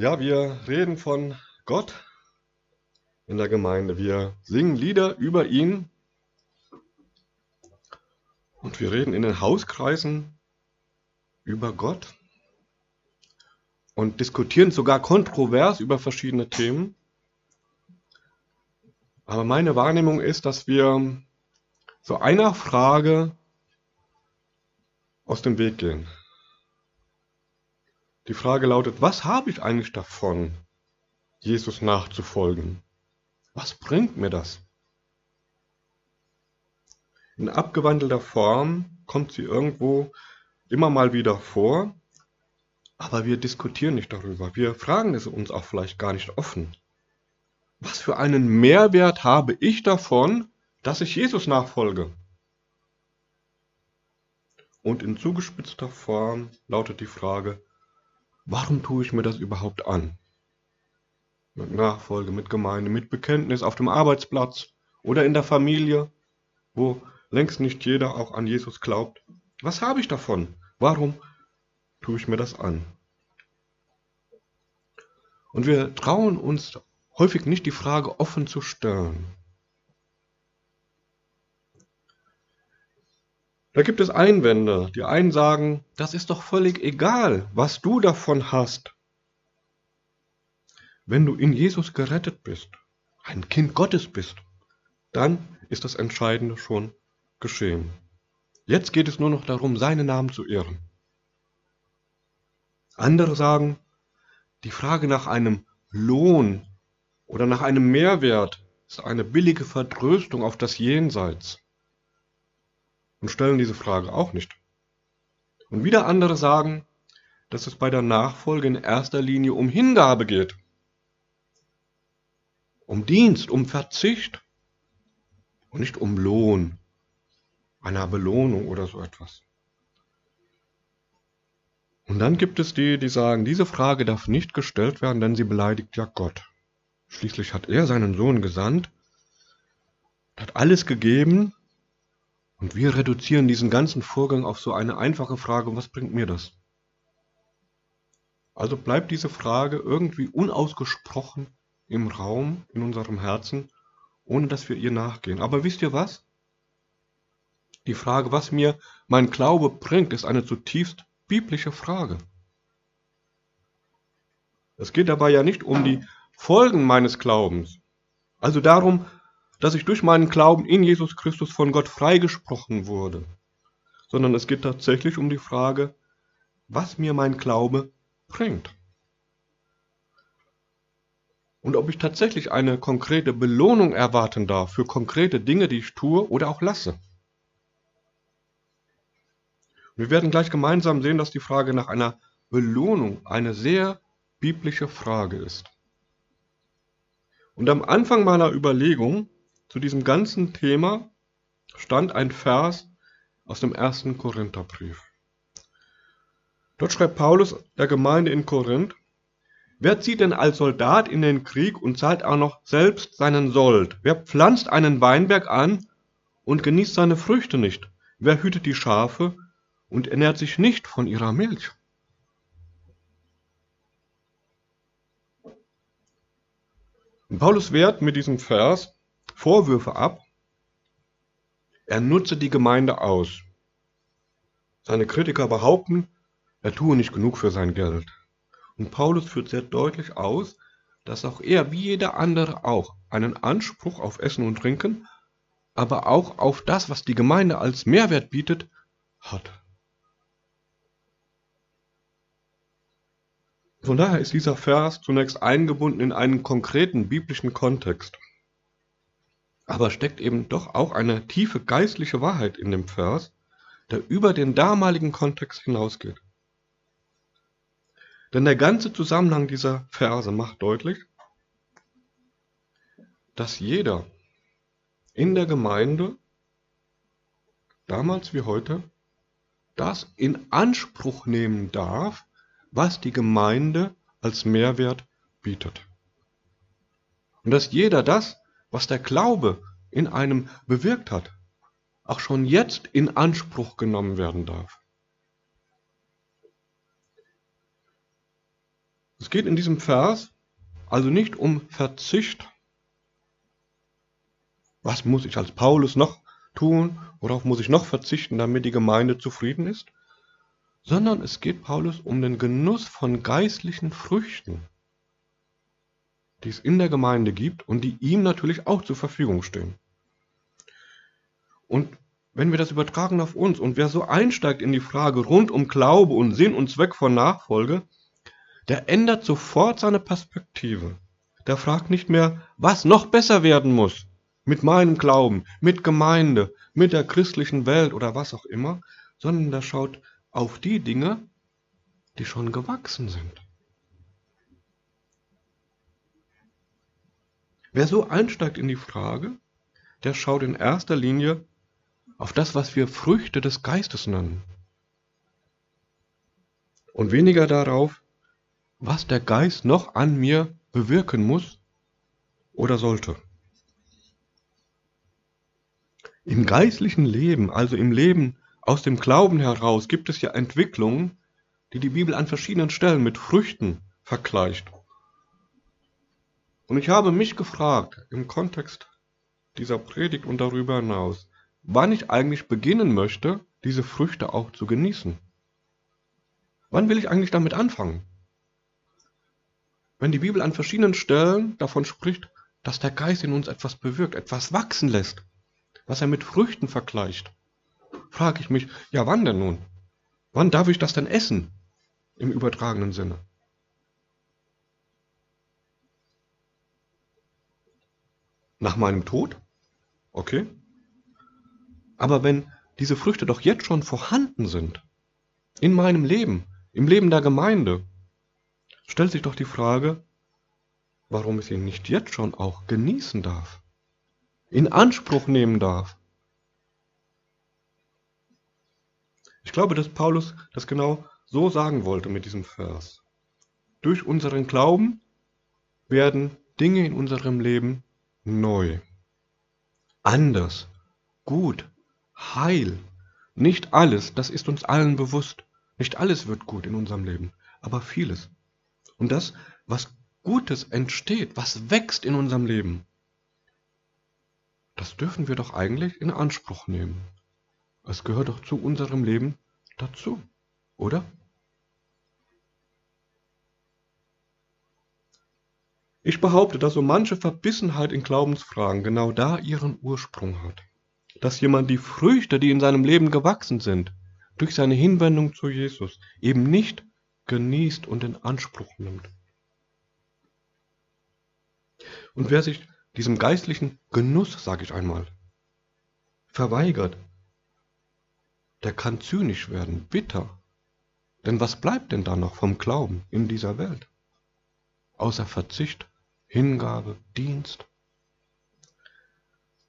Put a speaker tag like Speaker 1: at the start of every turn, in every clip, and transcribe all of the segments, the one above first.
Speaker 1: Ja, wir reden von Gott in der Gemeinde. Wir singen Lieder über ihn und wir reden in den Hauskreisen über Gott und diskutieren sogar kontrovers über verschiedene Themen. Aber meine Wahrnehmung ist, dass wir so einer Frage aus dem Weg gehen. Die Frage lautet, was habe ich eigentlich davon, Jesus nachzufolgen? Was bringt mir das? In abgewandelter Form kommt sie irgendwo immer mal wieder vor, aber wir diskutieren nicht darüber. Wir fragen es uns auch vielleicht gar nicht offen. Was für einen Mehrwert habe ich davon, dass ich Jesus nachfolge? Und in zugespitzter Form lautet die Frage, Warum tue ich mir das überhaupt an? Mit Nachfolge, mit Gemeinde, mit Bekenntnis auf dem Arbeitsplatz oder in der Familie, wo längst nicht jeder auch an Jesus glaubt. Was habe ich davon? Warum tue ich mir das an? Und wir trauen uns häufig nicht die Frage offen zu stellen. Da gibt es Einwände. Die einen sagen, das ist doch völlig egal, was du davon hast. Wenn du in Jesus gerettet bist, ein Kind Gottes bist, dann ist das Entscheidende schon geschehen. Jetzt geht es nur noch darum, seinen Namen zu ehren. Andere sagen, die Frage nach einem Lohn oder nach einem Mehrwert ist eine billige Vertröstung auf das Jenseits und stellen diese Frage auch nicht. Und wieder andere sagen, dass es bei der Nachfolge in erster Linie um Hingabe geht, um Dienst, um Verzicht und nicht um Lohn, einer Belohnung oder so etwas. Und dann gibt es die, die sagen, diese Frage darf nicht gestellt werden, denn sie beleidigt ja Gott. Schließlich hat er seinen Sohn gesandt, hat alles gegeben und wir reduzieren diesen ganzen Vorgang auf so eine einfache Frage, was bringt mir das? Also bleibt diese Frage irgendwie unausgesprochen im Raum, in unserem Herzen, ohne dass wir ihr nachgehen. Aber wisst ihr was? Die Frage, was mir mein Glaube bringt, ist eine zutiefst biblische Frage. Es geht dabei ja nicht um die Folgen meines Glaubens, also darum, dass ich durch meinen Glauben in Jesus Christus von Gott freigesprochen wurde, sondern es geht tatsächlich um die Frage, was mir mein Glaube bringt. Und ob ich tatsächlich eine konkrete Belohnung erwarten darf für konkrete Dinge, die ich tue oder auch lasse. Wir werden gleich gemeinsam sehen, dass die Frage nach einer Belohnung eine sehr biblische Frage ist. Und am Anfang meiner Überlegung zu diesem ganzen Thema stand ein Vers aus dem ersten Korintherbrief. Dort schreibt Paulus der Gemeinde in Korinth, Wer zieht denn als Soldat in den Krieg und zahlt auch noch selbst seinen Sold? Wer pflanzt einen Weinberg an und genießt seine Früchte nicht? Wer hütet die Schafe und ernährt sich nicht von ihrer Milch? Paulus wehrt mit diesem Vers Vorwürfe ab, er nutze die Gemeinde aus. Seine Kritiker behaupten, er tue nicht genug für sein Geld. Und Paulus führt sehr deutlich aus, dass auch er, wie jeder andere auch, einen Anspruch auf Essen und Trinken, aber auch auf das, was die Gemeinde als Mehrwert bietet, hat. Von daher ist dieser Vers zunächst eingebunden in einen konkreten biblischen Kontext aber steckt eben doch auch eine tiefe geistliche Wahrheit in dem Vers, der über den damaligen Kontext hinausgeht. Denn der ganze Zusammenhang dieser Verse macht deutlich, dass jeder in der Gemeinde, damals wie heute, das in Anspruch nehmen darf, was die Gemeinde als Mehrwert bietet. Und dass jeder das was der Glaube in einem bewirkt hat, auch schon jetzt in Anspruch genommen werden darf. Es geht in diesem Vers also nicht um Verzicht. Was muss ich als Paulus noch tun? Worauf muss ich noch verzichten, damit die Gemeinde zufrieden ist? Sondern es geht Paulus um den Genuss von geistlichen Früchten, die es in der Gemeinde gibt und die ihm natürlich auch zur Verfügung stehen. Und wenn wir das übertragen auf uns und wer so einsteigt in die Frage rund um Glaube und Sinn und Zweck von Nachfolge, der ändert sofort seine Perspektive. Der fragt nicht mehr, was noch besser werden muss mit meinem Glauben, mit Gemeinde, mit der christlichen Welt oder was auch immer, sondern der schaut auf die Dinge, die schon gewachsen sind. Wer so einsteigt in die Frage, der schaut in erster Linie auf das, was wir Früchte des Geistes nennen. Und weniger darauf, was der Geist noch an mir bewirken muss oder sollte. Im geistlichen Leben, also im Leben aus dem Glauben heraus, gibt es ja Entwicklungen, die die Bibel an verschiedenen Stellen mit Früchten vergleicht. Und ich habe mich gefragt, im Kontext dieser Predigt und darüber hinaus, wann ich eigentlich beginnen möchte, diese Früchte auch zu genießen. Wann will ich eigentlich damit anfangen? Wenn die Bibel an verschiedenen Stellen davon spricht, dass der Geist in uns etwas bewirkt, etwas wachsen lässt, was er mit Früchten vergleicht, frage ich mich, ja wann denn nun? Wann darf ich das denn essen? Im übertragenen Sinne. Nach meinem Tod? Okay. Aber wenn diese Früchte doch jetzt schon vorhanden sind, in meinem Leben, im Leben der Gemeinde, stellt sich doch die Frage, warum ich sie nicht jetzt schon auch genießen darf, in Anspruch nehmen darf. Ich glaube, dass Paulus das genau so sagen wollte mit diesem Vers. Durch unseren Glauben werden Dinge in unserem Leben neu, anders, gut, Heil. Nicht alles, das ist uns allen bewusst. Nicht alles wird gut in unserem Leben, aber vieles. Und das, was Gutes entsteht, was wächst in unserem Leben, das dürfen wir doch eigentlich in Anspruch nehmen. Es gehört doch zu unserem Leben dazu, oder? Ich behaupte, dass so manche Verbissenheit in Glaubensfragen genau da ihren Ursprung hat dass jemand die Früchte, die in seinem Leben gewachsen sind, durch seine Hinwendung zu Jesus eben nicht genießt und in Anspruch nimmt. Und wer sich diesem geistlichen Genuss, sage ich einmal, verweigert, der kann zynisch werden, bitter. Denn was bleibt denn da noch vom Glauben in dieser Welt? Außer Verzicht, Hingabe, Dienst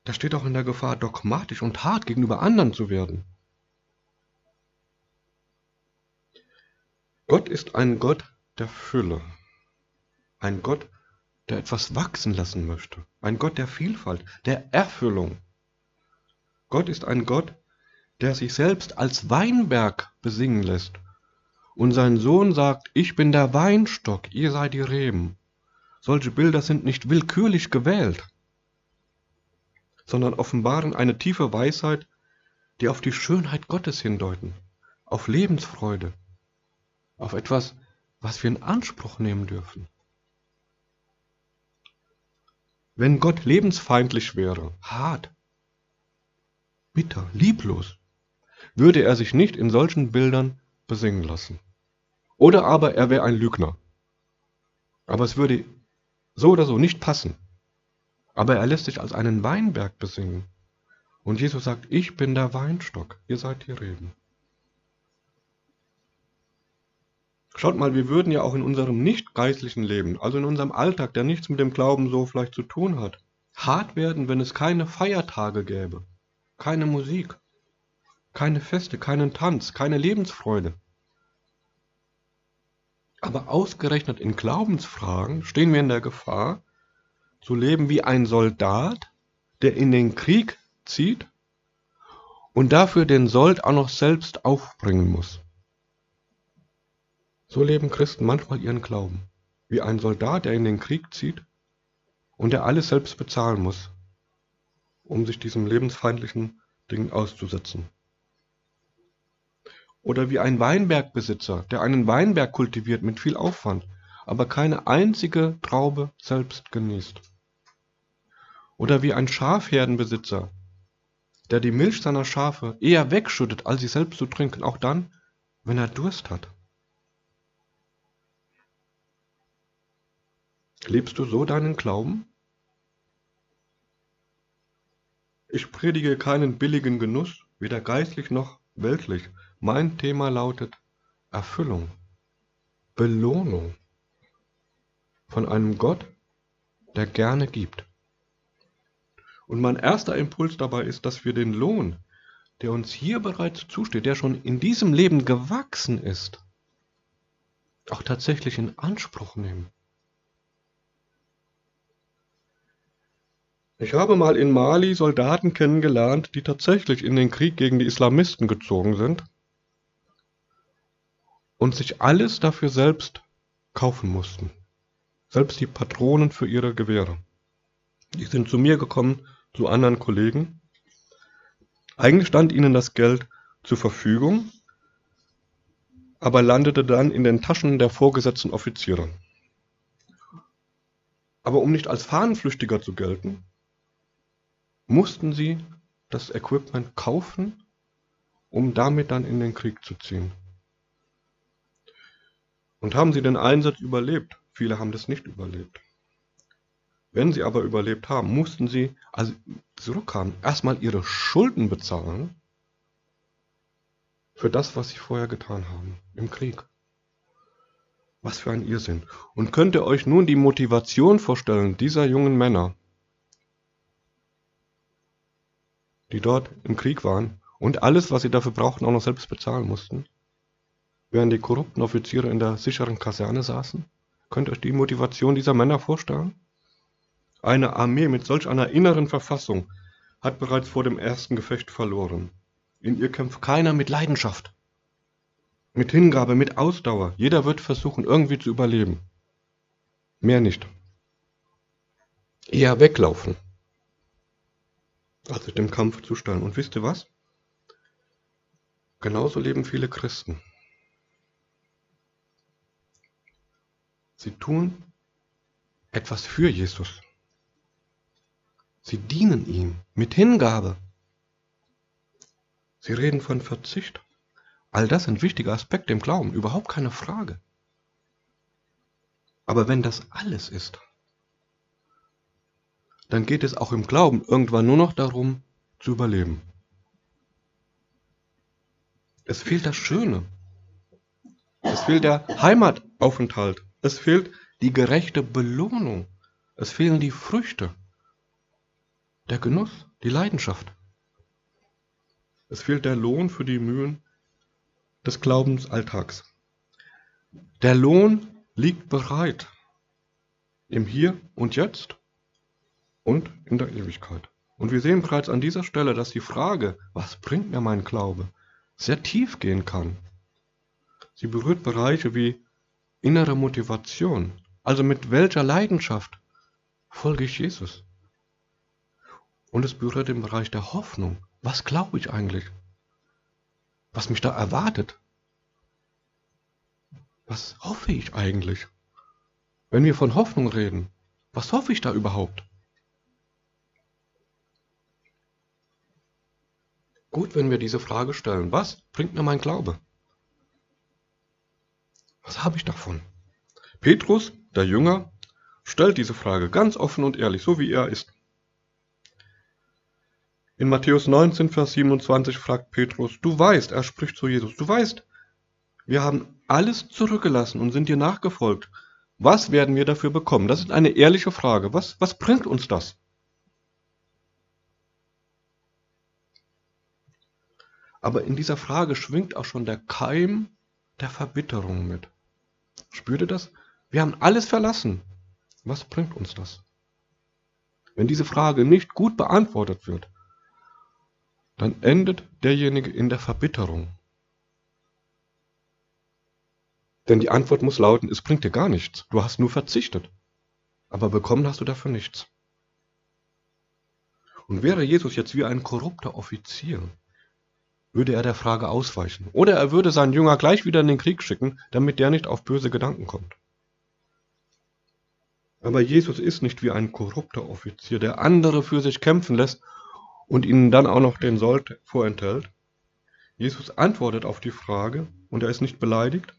Speaker 1: der steht auch in der Gefahr, dogmatisch und hart gegenüber anderen zu werden. Gott ist ein Gott der Fülle, ein Gott, der etwas wachsen lassen möchte, ein Gott der Vielfalt, der Erfüllung. Gott ist ein Gott, der sich selbst als Weinberg besingen lässt. Und sein Sohn sagt, ich bin der Weinstock, ihr seid die Reben. Solche Bilder sind nicht willkürlich gewählt sondern offenbaren eine tiefe Weisheit, die auf die Schönheit Gottes hindeuten, auf Lebensfreude, auf etwas, was wir in Anspruch nehmen dürfen. Wenn Gott lebensfeindlich wäre, hart, bitter, lieblos, würde er sich nicht in solchen Bildern besingen lassen. Oder aber er wäre ein Lügner. Aber es würde so oder so nicht passen. Aber er lässt sich als einen Weinberg besingen. Und Jesus sagt, ich bin der Weinstock, ihr seid die Reben. Schaut mal, wir würden ja auch in unserem nicht geistlichen Leben, also in unserem Alltag, der nichts mit dem Glauben so vielleicht zu tun hat, hart werden, wenn es keine Feiertage gäbe, keine Musik, keine Feste, keinen Tanz, keine Lebensfreude. Aber ausgerechnet in Glaubensfragen stehen wir in der Gefahr, zu leben wie ein Soldat, der in den Krieg zieht und dafür den Sold auch noch selbst aufbringen muss. So leben Christen manchmal ihren Glauben. wie ein Soldat, der in den Krieg zieht und der alles selbst bezahlen muss, um sich diesem lebensfeindlichen Ding auszusetzen. Oder wie ein Weinbergbesitzer, der einen Weinberg kultiviert mit viel Aufwand, aber keine einzige Traube selbst genießt. Oder wie ein Schafherdenbesitzer, der die Milch seiner Schafe eher wegschüttet, als sie selbst zu trinken, auch dann, wenn er Durst hat. Lebst du so deinen Glauben? Ich predige keinen billigen Genuss, weder geistlich noch weltlich. Mein Thema lautet Erfüllung, Belohnung von einem Gott, der gerne gibt. Und mein erster Impuls dabei ist, dass wir den Lohn, der uns hier bereits zusteht, der schon in diesem Leben gewachsen ist, auch tatsächlich in Anspruch nehmen. Ich habe mal in Mali Soldaten kennengelernt, die tatsächlich in den Krieg gegen die Islamisten gezogen sind und sich alles dafür selbst kaufen mussten. Selbst die Patronen für ihre Gewehre. Die sind zu mir gekommen, zu anderen Kollegen. Eigentlich stand ihnen das Geld zur Verfügung, aber landete dann in den Taschen der vorgesetzten Offiziere. Aber um nicht als Fahnenflüchtiger zu gelten, mussten sie das Equipment kaufen, um damit dann in den Krieg zu ziehen. Und haben sie den Einsatz überlebt? Viele haben das nicht überlebt. Wenn sie aber überlebt haben, mussten sie, als sie zurückkamen, erstmal ihre Schulden bezahlen für das, was sie vorher getan haben im Krieg. Was für ein Irrsinn. Und könnt ihr euch nun die Motivation vorstellen dieser jungen Männer, die dort im Krieg waren und alles, was sie dafür brauchten, auch noch selbst bezahlen mussten, während die korrupten Offiziere in der sicheren Kaserne saßen? Könnt ihr euch die Motivation dieser Männer vorstellen? Eine Armee mit solch einer inneren Verfassung hat bereits vor dem ersten Gefecht verloren. In ihr kämpft keiner mit Leidenschaft, mit Hingabe, mit Ausdauer. Jeder wird versuchen, irgendwie zu überleben. Mehr nicht. Eher weglaufen als sich dem Kampf zu stellen. Und wisst ihr was? Genauso leben viele Christen. Sie tun etwas für Jesus. Sie dienen ihm mit Hingabe. Sie reden von Verzicht. All das sind wichtige Aspekte im Glauben, überhaupt keine Frage. Aber wenn das alles ist, dann geht es auch im Glauben irgendwann nur noch darum, zu überleben. Es fehlt das Schöne. Es fehlt der Heimataufenthalt. Es fehlt die gerechte Belohnung. Es fehlen die Früchte. Der Genuss, die Leidenschaft. Es fehlt der Lohn für die Mühen des Glaubensalltags. Der Lohn liegt bereit im Hier und Jetzt und in der Ewigkeit. Und wir sehen bereits an dieser Stelle, dass die Frage, was bringt mir mein Glaube, sehr tief gehen kann. Sie berührt Bereiche wie innere Motivation, also mit welcher Leidenschaft folge ich Jesus. Und es berührt den Bereich der Hoffnung. Was glaube ich eigentlich? Was mich da erwartet? Was hoffe ich eigentlich? Wenn wir von Hoffnung reden, was hoffe ich da überhaupt? Gut, wenn wir diese Frage stellen. Was bringt mir mein Glaube? Was habe ich davon? Petrus, der Jünger, stellt diese Frage ganz offen und ehrlich, so wie er ist. In Matthäus 19, Vers 27 fragt Petrus, du weißt, er spricht zu Jesus, du weißt, wir haben alles zurückgelassen und sind dir nachgefolgt. Was werden wir dafür bekommen? Das ist eine ehrliche Frage. Was, was bringt uns das? Aber in dieser Frage schwingt auch schon der Keim der Verbitterung mit. Spürt ihr das? Wir haben alles verlassen. Was bringt uns das? Wenn diese Frage nicht gut beantwortet wird, dann endet derjenige in der Verbitterung. Denn die Antwort muss lauten, es bringt dir gar nichts. Du hast nur verzichtet. Aber bekommen hast du dafür nichts. Und wäre Jesus jetzt wie ein korrupter Offizier, würde er der Frage ausweichen. Oder er würde seinen Jünger gleich wieder in den Krieg schicken, damit der nicht auf böse Gedanken kommt. Aber Jesus ist nicht wie ein korrupter Offizier, der andere für sich kämpfen lässt und ihnen dann auch noch den Sold vorenthält. Jesus antwortet auf die Frage und er ist nicht beleidigt,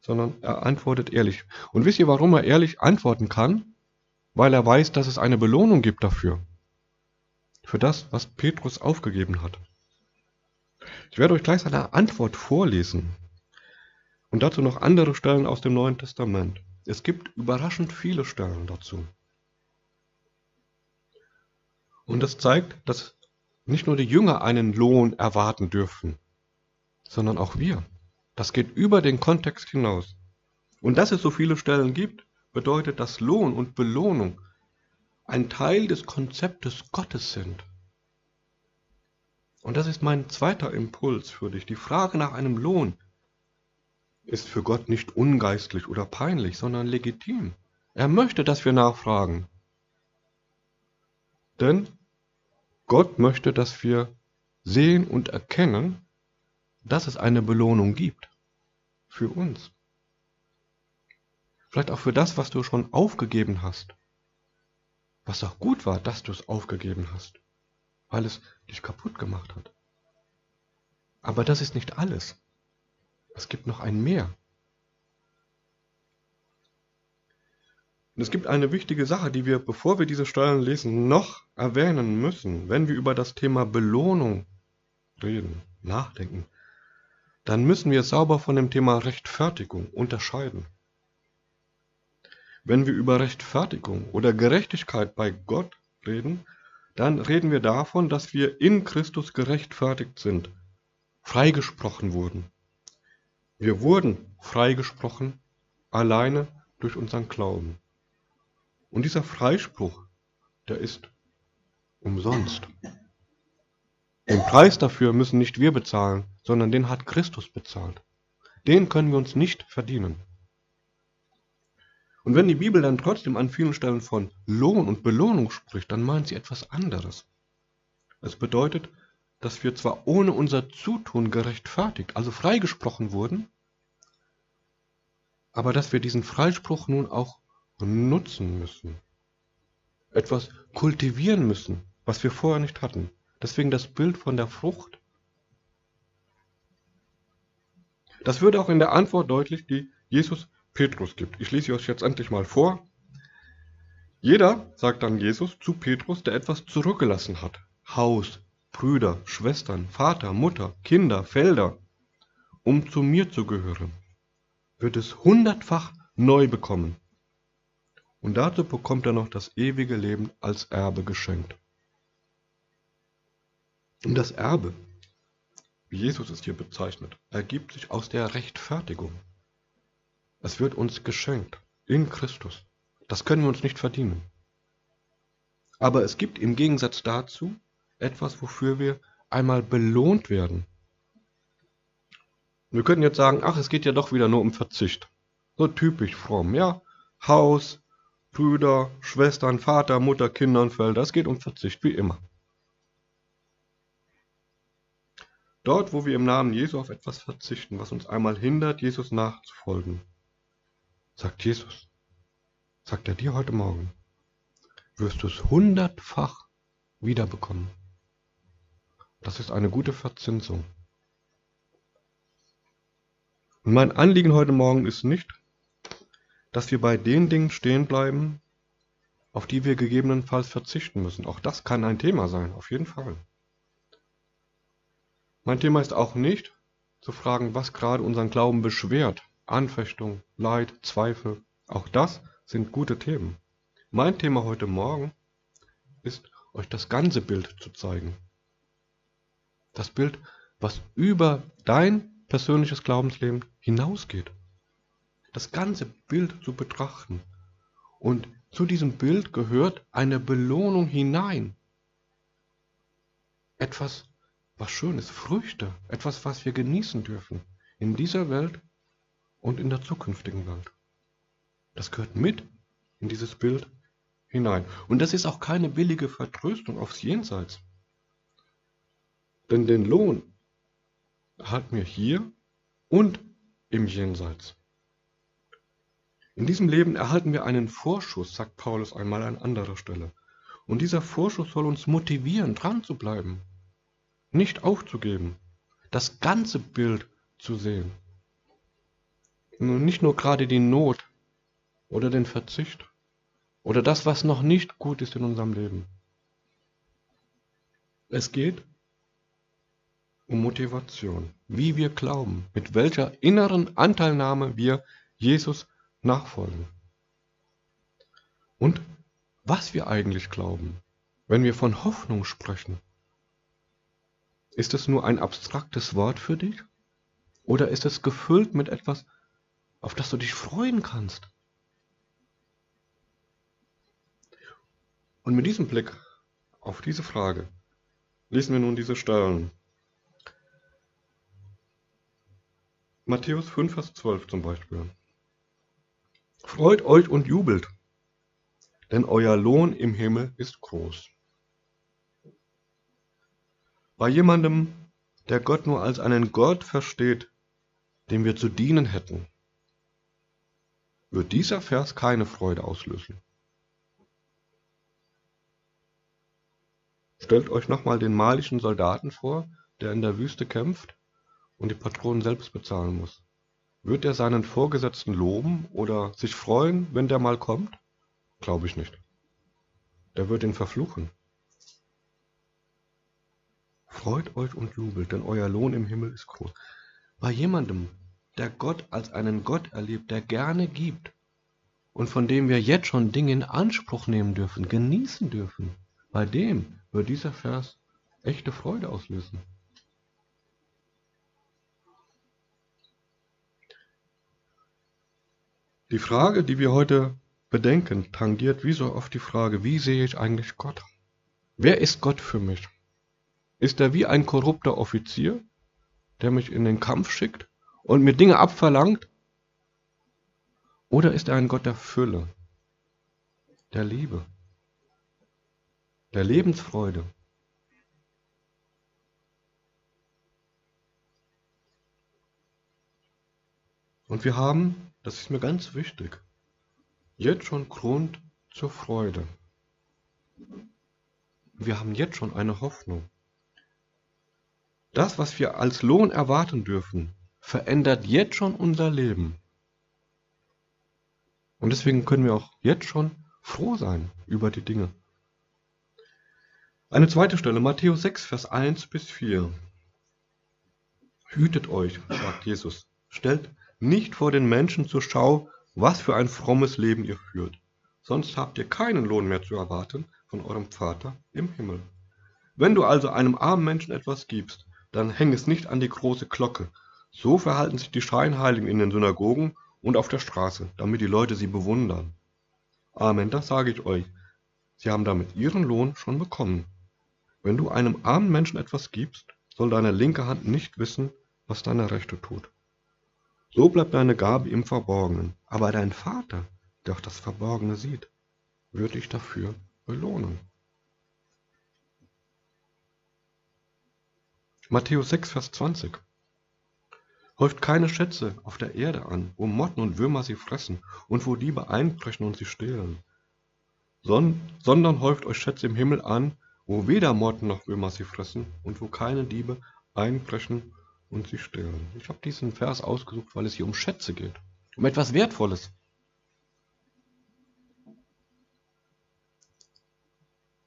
Speaker 1: sondern er antwortet ehrlich. Und wisst ihr, warum er ehrlich antworten kann? Weil er weiß, dass es eine Belohnung gibt dafür. Für das, was Petrus aufgegeben hat. Ich werde euch gleich seine Antwort vorlesen. Und dazu noch andere Stellen aus dem Neuen Testament. Es gibt überraschend viele Stellen dazu. Und das zeigt, dass nicht nur die Jünger einen Lohn erwarten dürfen, sondern auch wir. Das geht über den Kontext hinaus. Und dass es so viele Stellen gibt, bedeutet, dass Lohn und Belohnung ein Teil des Konzeptes Gottes sind. Und das ist mein zweiter Impuls für dich. Die Frage nach einem Lohn ist für Gott nicht ungeistlich oder peinlich, sondern legitim. Er möchte, dass wir nachfragen. Denn Gott möchte, dass wir sehen und erkennen, dass es eine Belohnung gibt. Für uns. Vielleicht auch für das, was du schon aufgegeben hast. Was auch gut war, dass du es aufgegeben hast weil es dich kaputt gemacht hat. Aber das ist nicht alles. Es gibt noch ein Mehr. Und es gibt eine wichtige Sache, die wir, bevor wir diese Steuern lesen, noch erwähnen müssen, wenn wir über das Thema Belohnung reden, nachdenken. Dann müssen wir sauber von dem Thema Rechtfertigung unterscheiden. Wenn wir über Rechtfertigung oder Gerechtigkeit bei Gott reden, dann reden wir davon, dass wir in Christus gerechtfertigt sind, freigesprochen wurden. Wir wurden freigesprochen alleine durch unseren Glauben. Und dieser Freispruch, der ist umsonst. Den Preis dafür müssen nicht wir bezahlen, sondern den hat Christus bezahlt. Den können wir uns nicht verdienen. Und wenn die Bibel dann trotzdem an vielen Stellen von Lohn und Belohnung spricht, dann meint sie etwas anderes. Es bedeutet, dass wir zwar ohne unser Zutun gerechtfertigt, also freigesprochen wurden, aber dass wir diesen Freispruch nun auch nutzen müssen. Etwas kultivieren müssen, was wir vorher nicht hatten. Deswegen das Bild von der Frucht. Das wird auch in der Antwort deutlich, die Jesus Petrus gibt. Ich lese euch jetzt endlich mal vor. Jeder, sagt dann Jesus zu Petrus, der etwas zurückgelassen hat. Haus, Brüder, Schwestern, Vater, Mutter, Kinder, Felder, um zu mir zu gehören, wird es hundertfach neu bekommen. Und dazu bekommt er noch das ewige Leben als Erbe geschenkt. Und das Erbe, wie Jesus es hier bezeichnet, ergibt sich aus der Rechtfertigung. Es wird uns geschenkt in Christus. Das können wir uns nicht verdienen. Aber es gibt im Gegensatz dazu etwas, wofür wir einmal belohnt werden. Wir könnten jetzt sagen, ach, es geht ja doch wieder nur um Verzicht. So typisch fromm, ja? Haus, Brüder, Schwestern, Vater, Mutter, Kinder und Felder, es geht um Verzicht, wie immer. Dort, wo wir im Namen Jesu auf etwas verzichten, was uns einmal hindert, Jesus nachzufolgen, sagt Jesus, sagt er dir heute Morgen, wirst du es hundertfach wiederbekommen. Das ist eine gute Verzinsung. Und mein Anliegen heute Morgen ist nicht, dass wir bei den Dingen stehen bleiben, auf die wir gegebenenfalls verzichten müssen. Auch das kann ein Thema sein, auf jeden Fall. Mein Thema ist auch nicht zu fragen, was gerade unseren Glauben beschwert Anfechtung, Leid, Zweifel, auch das sind gute Themen. Mein Thema heute Morgen ist, euch das ganze Bild zu zeigen. Das Bild, was über dein persönliches Glaubensleben hinausgeht. Das ganze Bild zu betrachten. Und zu diesem Bild gehört eine Belohnung hinein. Etwas, was Schönes, Früchte, etwas, was wir genießen dürfen. In dieser Welt und in der zukünftigen Welt. Das gehört mit in dieses Bild hinein. Und das ist auch keine billige Vertröstung aufs Jenseits. Denn den Lohn erhalten wir hier und im Jenseits. In diesem Leben erhalten wir einen Vorschuss, sagt Paulus einmal an anderer Stelle. Und dieser Vorschuss soll uns motivieren, dran zu bleiben, nicht aufzugeben, das ganze Bild zu sehen. Und nicht nur gerade die Not oder den Verzicht oder das, was noch nicht gut ist in unserem Leben. Es geht um Motivation, wie wir glauben, mit welcher inneren Anteilnahme wir Jesus nachfolgen. Und was wir eigentlich glauben, wenn wir von Hoffnung sprechen. Ist es nur ein abstraktes Wort für dich? Oder ist es gefüllt mit etwas, auf das du dich freuen kannst? Und mit diesem Blick auf diese Frage lesen wir nun diese Stellen. Matthäus 5, Vers 12 zum Beispiel. Freut euch und jubelt, denn euer Lohn im Himmel ist groß. Bei jemandem, der Gott nur als einen Gott versteht, dem wir zu dienen hätten, wird dieser Vers keine Freude auslösen. Stellt euch nochmal den malischen Soldaten vor, der in der Wüste kämpft und die Patronen selbst bezahlen muss. Wird er seinen Vorgesetzten loben oder sich freuen, wenn der mal kommt? Glaube ich nicht. Der wird ihn verfluchen. Freut euch und jubelt, denn euer Lohn im Himmel ist groß. Bei jemandem, der Gott als einen Gott erlebt, der gerne gibt und von dem wir jetzt schon Dinge in Anspruch nehmen dürfen, genießen dürfen, bei dem wird dieser Vers echte Freude auslösen. Die Frage, die wir heute bedenken, tangiert wie so oft die Frage, wie sehe ich eigentlich Gott? Wer ist Gott für mich? Ist er wie ein korrupter Offizier, der mich in den Kampf schickt und mir Dinge abverlangt? Oder ist er ein Gott der Fülle, der Liebe, der Lebensfreude? Und wir haben, das ist mir ganz wichtig, jetzt schon Grund zur Freude. Wir haben jetzt schon eine Hoffnung. Das, was wir als Lohn erwarten dürfen, verändert jetzt schon unser Leben. Und deswegen können wir auch jetzt schon froh sein über die Dinge. Eine zweite Stelle, Matthäus 6, Vers 1 bis 4. Hütet euch, sagt Jesus, stellt nicht vor den Menschen zur Schau, was für ein frommes Leben ihr führt, sonst habt ihr keinen Lohn mehr zu erwarten von eurem Vater im Himmel. Wenn du also einem armen Menschen etwas gibst, dann häng es nicht an die große Glocke. So verhalten sich die Scheinheiligen in den Synagogen und auf der Straße, damit die Leute sie bewundern. Amen, das sage ich euch. Sie haben damit ihren Lohn schon bekommen. Wenn du einem armen Menschen etwas gibst, soll deine linke Hand nicht wissen, was deine rechte tut. So bleibt deine Gabe im Verborgenen, aber dein Vater, der auch das Verborgene sieht, wird dich dafür belohnen. Matthäus 6, Vers 20. Häuft keine Schätze auf der Erde an, wo Motten und Würmer sie fressen und wo Diebe einbrechen und sie stehlen, sondern häuft euch Schätze im Himmel an, wo weder Motten noch Würmer sie fressen und wo keine Diebe einbrechen und sie stehlen. Ich habe diesen Vers ausgesucht, weil es hier um Schätze geht, um etwas Wertvolles.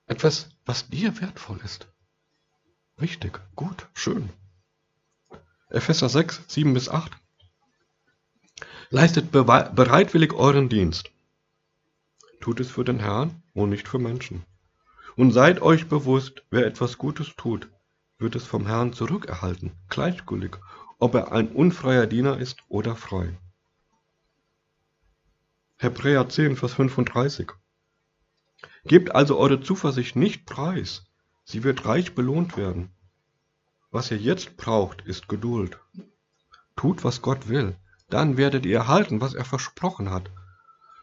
Speaker 1: Etwas, was dir wertvoll ist. Wichtig, gut, schön. Epheser 6, 7 bis 8. Leistet bereitwillig euren Dienst. Tut es für den Herrn und nicht für Menschen. Und seid euch bewusst, wer etwas Gutes tut, wird es vom Herrn zurückerhalten, gleichgültig, ob er ein unfreier Diener ist oder frei. Hebräer 10, Vers 35. Gebt also eure Zuversicht nicht preis, Sie wird reich belohnt werden. Was ihr jetzt braucht, ist Geduld. Tut, was Gott will, dann werdet ihr erhalten, was er versprochen hat.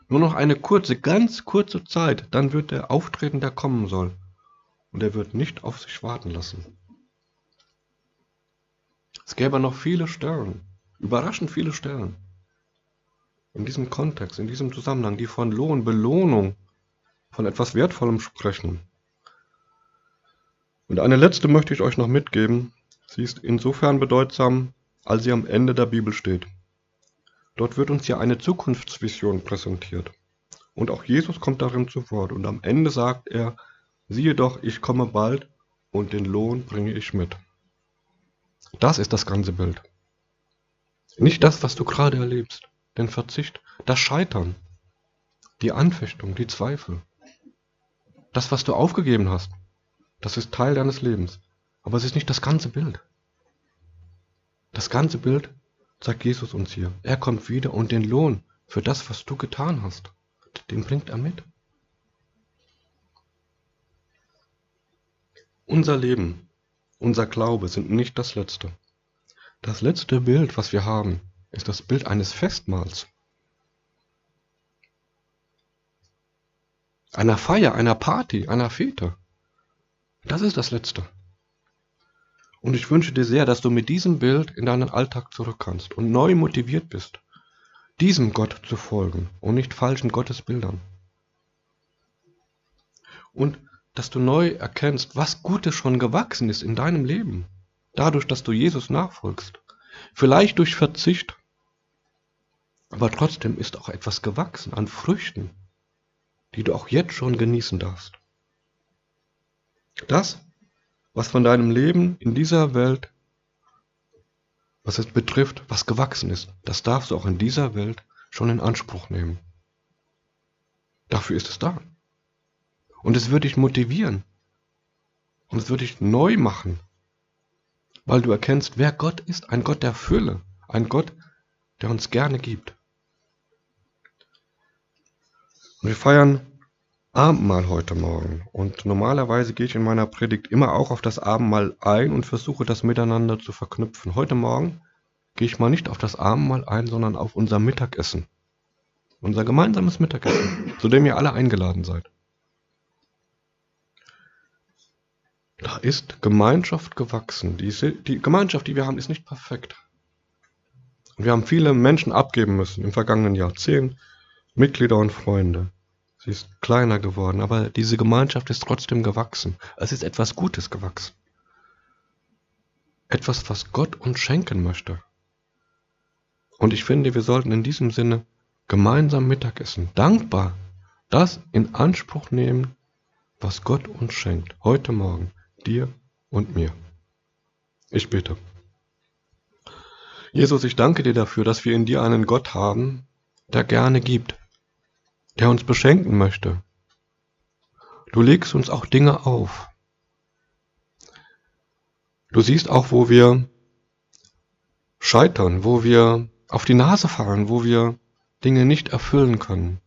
Speaker 1: Nur noch eine kurze, ganz kurze Zeit, dann wird er auftreten, der kommen soll. Und er wird nicht auf sich warten lassen. Es gäbe noch viele Stellen, überraschend viele Stellen, in diesem Kontext, in diesem Zusammenhang, die von Lohn, Belohnung, von etwas Wertvollem sprechen. Und eine letzte möchte ich euch noch mitgeben. Sie ist insofern bedeutsam, als sie am Ende der Bibel steht. Dort wird uns ja eine Zukunftsvision präsentiert. Und auch Jesus kommt darin zu Wort. Und am Ende sagt er, siehe doch, ich komme bald und den Lohn bringe ich mit. Das ist das ganze Bild. Nicht das, was du gerade erlebst, den Verzicht, das Scheitern, die Anfechtung, die Zweifel. Das, was du aufgegeben hast, das ist Teil deines Lebens. Aber es ist nicht das ganze Bild. Das ganze Bild zeigt Jesus uns hier. Er kommt wieder und den Lohn für das, was du getan hast, den bringt er mit. Unser Leben, unser Glaube sind nicht das Letzte. Das letzte Bild, was wir haben, ist das Bild eines Festmahls. Einer Feier, einer Party, einer Fete. Das ist das Letzte. Und ich wünsche dir sehr, dass du mit diesem Bild in deinen Alltag zurück kannst und neu motiviert bist, diesem Gott zu folgen und nicht falschen Gottesbildern. Und dass du neu erkennst, was Gutes schon gewachsen ist in deinem Leben, dadurch, dass du Jesus nachfolgst. Vielleicht durch Verzicht, aber trotzdem ist auch etwas gewachsen an Früchten, die du auch jetzt schon genießen darfst. Das, was von deinem Leben in dieser Welt, was es betrifft, was gewachsen ist, das darfst du auch in dieser Welt schon in Anspruch nehmen. Dafür ist es da. Und es wird dich motivieren. Und es wird dich neu machen, weil du erkennst, wer Gott ist, ein Gott der Fülle, ein Gott, der uns gerne gibt. Und wir feiern Abendmahl heute Morgen. Und normalerweise gehe ich in meiner Predigt immer auch auf das Abendmahl ein und versuche das miteinander zu verknüpfen. Heute Morgen gehe ich mal nicht auf das Abendmahl ein, sondern auf unser Mittagessen. Unser gemeinsames Mittagessen, zu dem ihr alle eingeladen seid. Da ist Gemeinschaft gewachsen. Die, die Gemeinschaft, die wir haben, ist nicht perfekt. wir haben viele Menschen abgeben müssen im vergangenen Jahrzehnt, Mitglieder und Freunde. Sie ist kleiner geworden, aber diese Gemeinschaft ist trotzdem gewachsen. Es ist etwas Gutes gewachsen. Etwas, was Gott uns schenken möchte. Und ich finde, wir sollten in diesem Sinne gemeinsam Mittagessen, dankbar, das in Anspruch nehmen, was Gott uns schenkt, heute Morgen, dir und mir. Ich bitte. Jesus, ich danke dir dafür, dass wir in dir einen Gott haben, der gerne gibt, der uns beschenken möchte. Du legst uns auch Dinge auf. Du siehst auch, wo wir scheitern, wo wir auf die Nase fallen, wo wir Dinge nicht erfüllen können.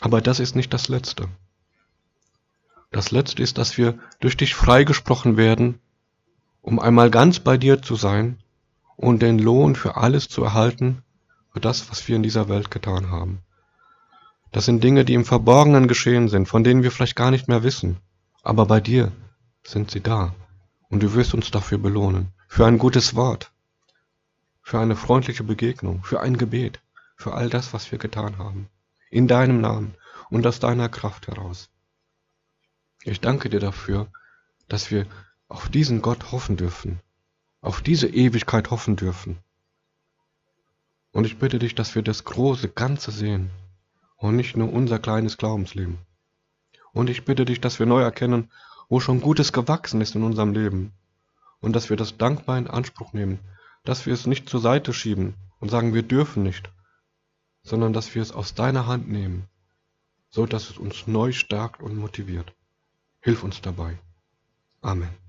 Speaker 1: Aber das ist nicht das Letzte. Das Letzte ist, dass wir durch dich freigesprochen werden, um einmal ganz bei dir zu sein und den Lohn für alles zu erhalten, für das, was wir in dieser Welt getan haben. Das sind Dinge, die im Verborgenen geschehen sind, von denen wir vielleicht gar nicht mehr wissen. Aber bei dir sind sie da. Und du wirst uns dafür belohnen. Für ein gutes Wort. Für eine freundliche Begegnung. Für ein Gebet. Für all das, was wir getan haben. In deinem Namen und aus deiner Kraft heraus. Ich danke dir dafür, dass wir auf diesen Gott hoffen dürfen. Auf diese Ewigkeit hoffen dürfen. Und ich bitte dich, dass wir das große Ganze sehen und nicht nur unser kleines Glaubensleben. Und ich bitte dich, dass wir neu erkennen, wo schon Gutes gewachsen ist in unserem Leben und dass wir das dankbar in Anspruch nehmen, dass wir es nicht zur Seite schieben und sagen, wir dürfen nicht, sondern dass wir es aus deiner Hand nehmen, so dass es uns neu stärkt und motiviert. Hilf uns dabei. Amen.